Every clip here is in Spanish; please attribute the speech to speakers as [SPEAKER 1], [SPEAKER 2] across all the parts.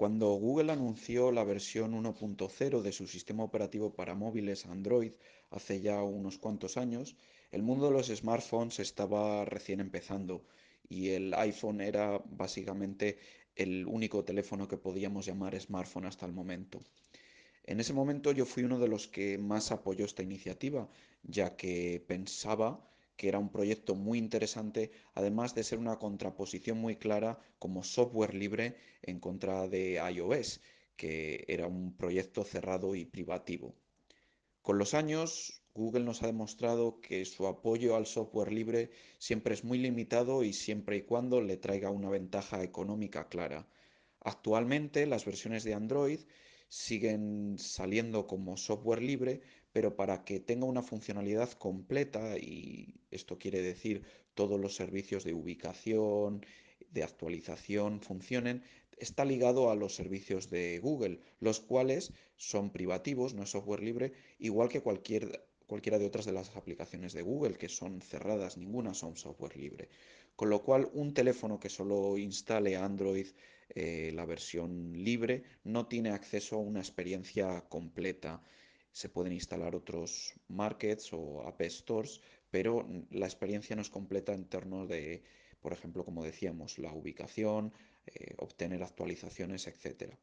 [SPEAKER 1] Cuando Google anunció la versión 1.0 de su sistema operativo para móviles Android hace ya unos cuantos años, el mundo de los smartphones estaba recién empezando y el iPhone era básicamente el único teléfono que podíamos llamar smartphone hasta el momento. En ese momento yo fui uno de los que más apoyó esta iniciativa, ya que pensaba que era un proyecto muy interesante, además de ser una contraposición muy clara como software libre en contra de iOS, que era un proyecto cerrado y privativo. Con los años, Google nos ha demostrado que su apoyo al software libre siempre es muy limitado y siempre y cuando le traiga una ventaja económica clara. Actualmente, las versiones de Android siguen saliendo como software libre, pero para que tenga una funcionalidad completa, y esto quiere decir todos los servicios de ubicación, de actualización funcionen, está ligado a los servicios de Google, los cuales son privativos, no es software libre, igual que cualquier, cualquiera de otras de las aplicaciones de Google, que son cerradas, ninguna son software libre. Con lo cual, un teléfono que solo instale Android eh, la versión libre no tiene acceso a una experiencia completa. Se pueden instalar otros markets o app stores, pero la experiencia no es completa en términos de, por ejemplo, como decíamos, la ubicación, eh, obtener actualizaciones, etc.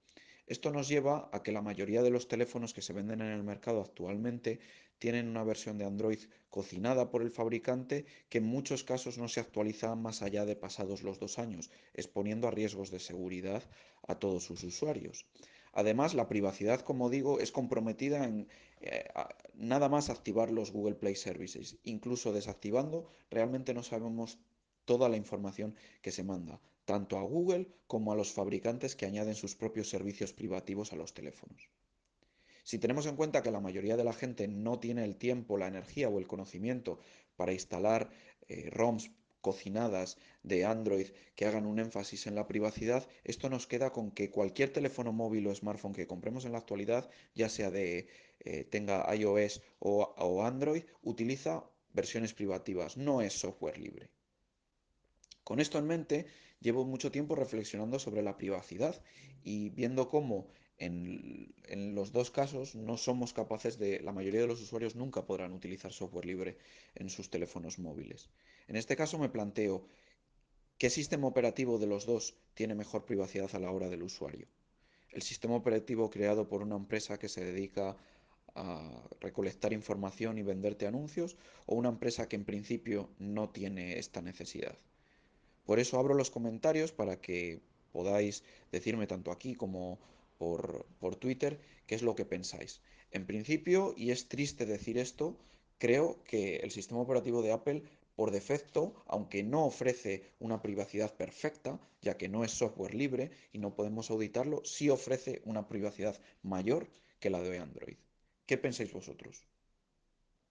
[SPEAKER 1] Esto nos lleva a que la mayoría de los teléfonos que se venden en el mercado actualmente tienen una versión de Android cocinada por el fabricante que en muchos casos no se actualiza más allá de pasados los dos años, exponiendo a riesgos de seguridad a todos sus usuarios. Además, la privacidad, como digo, es comprometida en eh, nada más activar los Google Play Services. Incluso desactivando, realmente no sabemos toda la información que se manda, tanto a Google como a los fabricantes que añaden sus propios servicios privativos a los teléfonos. Si tenemos en cuenta que la mayoría de la gente no tiene el tiempo, la energía o el conocimiento para instalar eh, ROMs cocinadas de Android que hagan un énfasis en la privacidad, esto nos queda con que cualquier teléfono móvil o smartphone que compremos en la actualidad, ya sea de eh, tenga iOS o, o Android, utiliza versiones privativas, no es software libre. Con esto en mente, llevo mucho tiempo reflexionando sobre la privacidad y viendo cómo en, los dos casos no somos capaces de, la mayoría de los usuarios nunca podrán utilizar software libre en sus teléfonos móviles. En este caso me planteo, ¿qué sistema operativo de los dos tiene mejor privacidad a la hora del usuario? ¿El sistema operativo creado por una empresa que se dedica a recolectar información y venderte anuncios o una empresa que en principio no tiene esta necesidad? Por eso abro los comentarios para que podáis decirme tanto aquí como por, por Twitter qué es lo que pensáis. En principio, y es triste decir esto, creo que el sistema operativo de Apple por defecto, aunque no ofrece una privacidad perfecta, ya que no es software libre y no podemos auditarlo, sí ofrece una privacidad mayor que la de Android. ¿Qué pensáis vosotros?